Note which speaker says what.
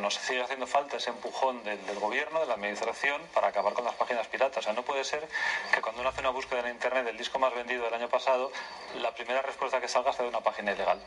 Speaker 1: nos sigue haciendo falta ese empujón del, gobierno, de la administración, para acabar con las páginas piratas. O sea, no puede ser que cuando uno hace una búsqueda en Internet del disco más vendido del año pasado, la primera respuesta que salga sea de una página ilegal.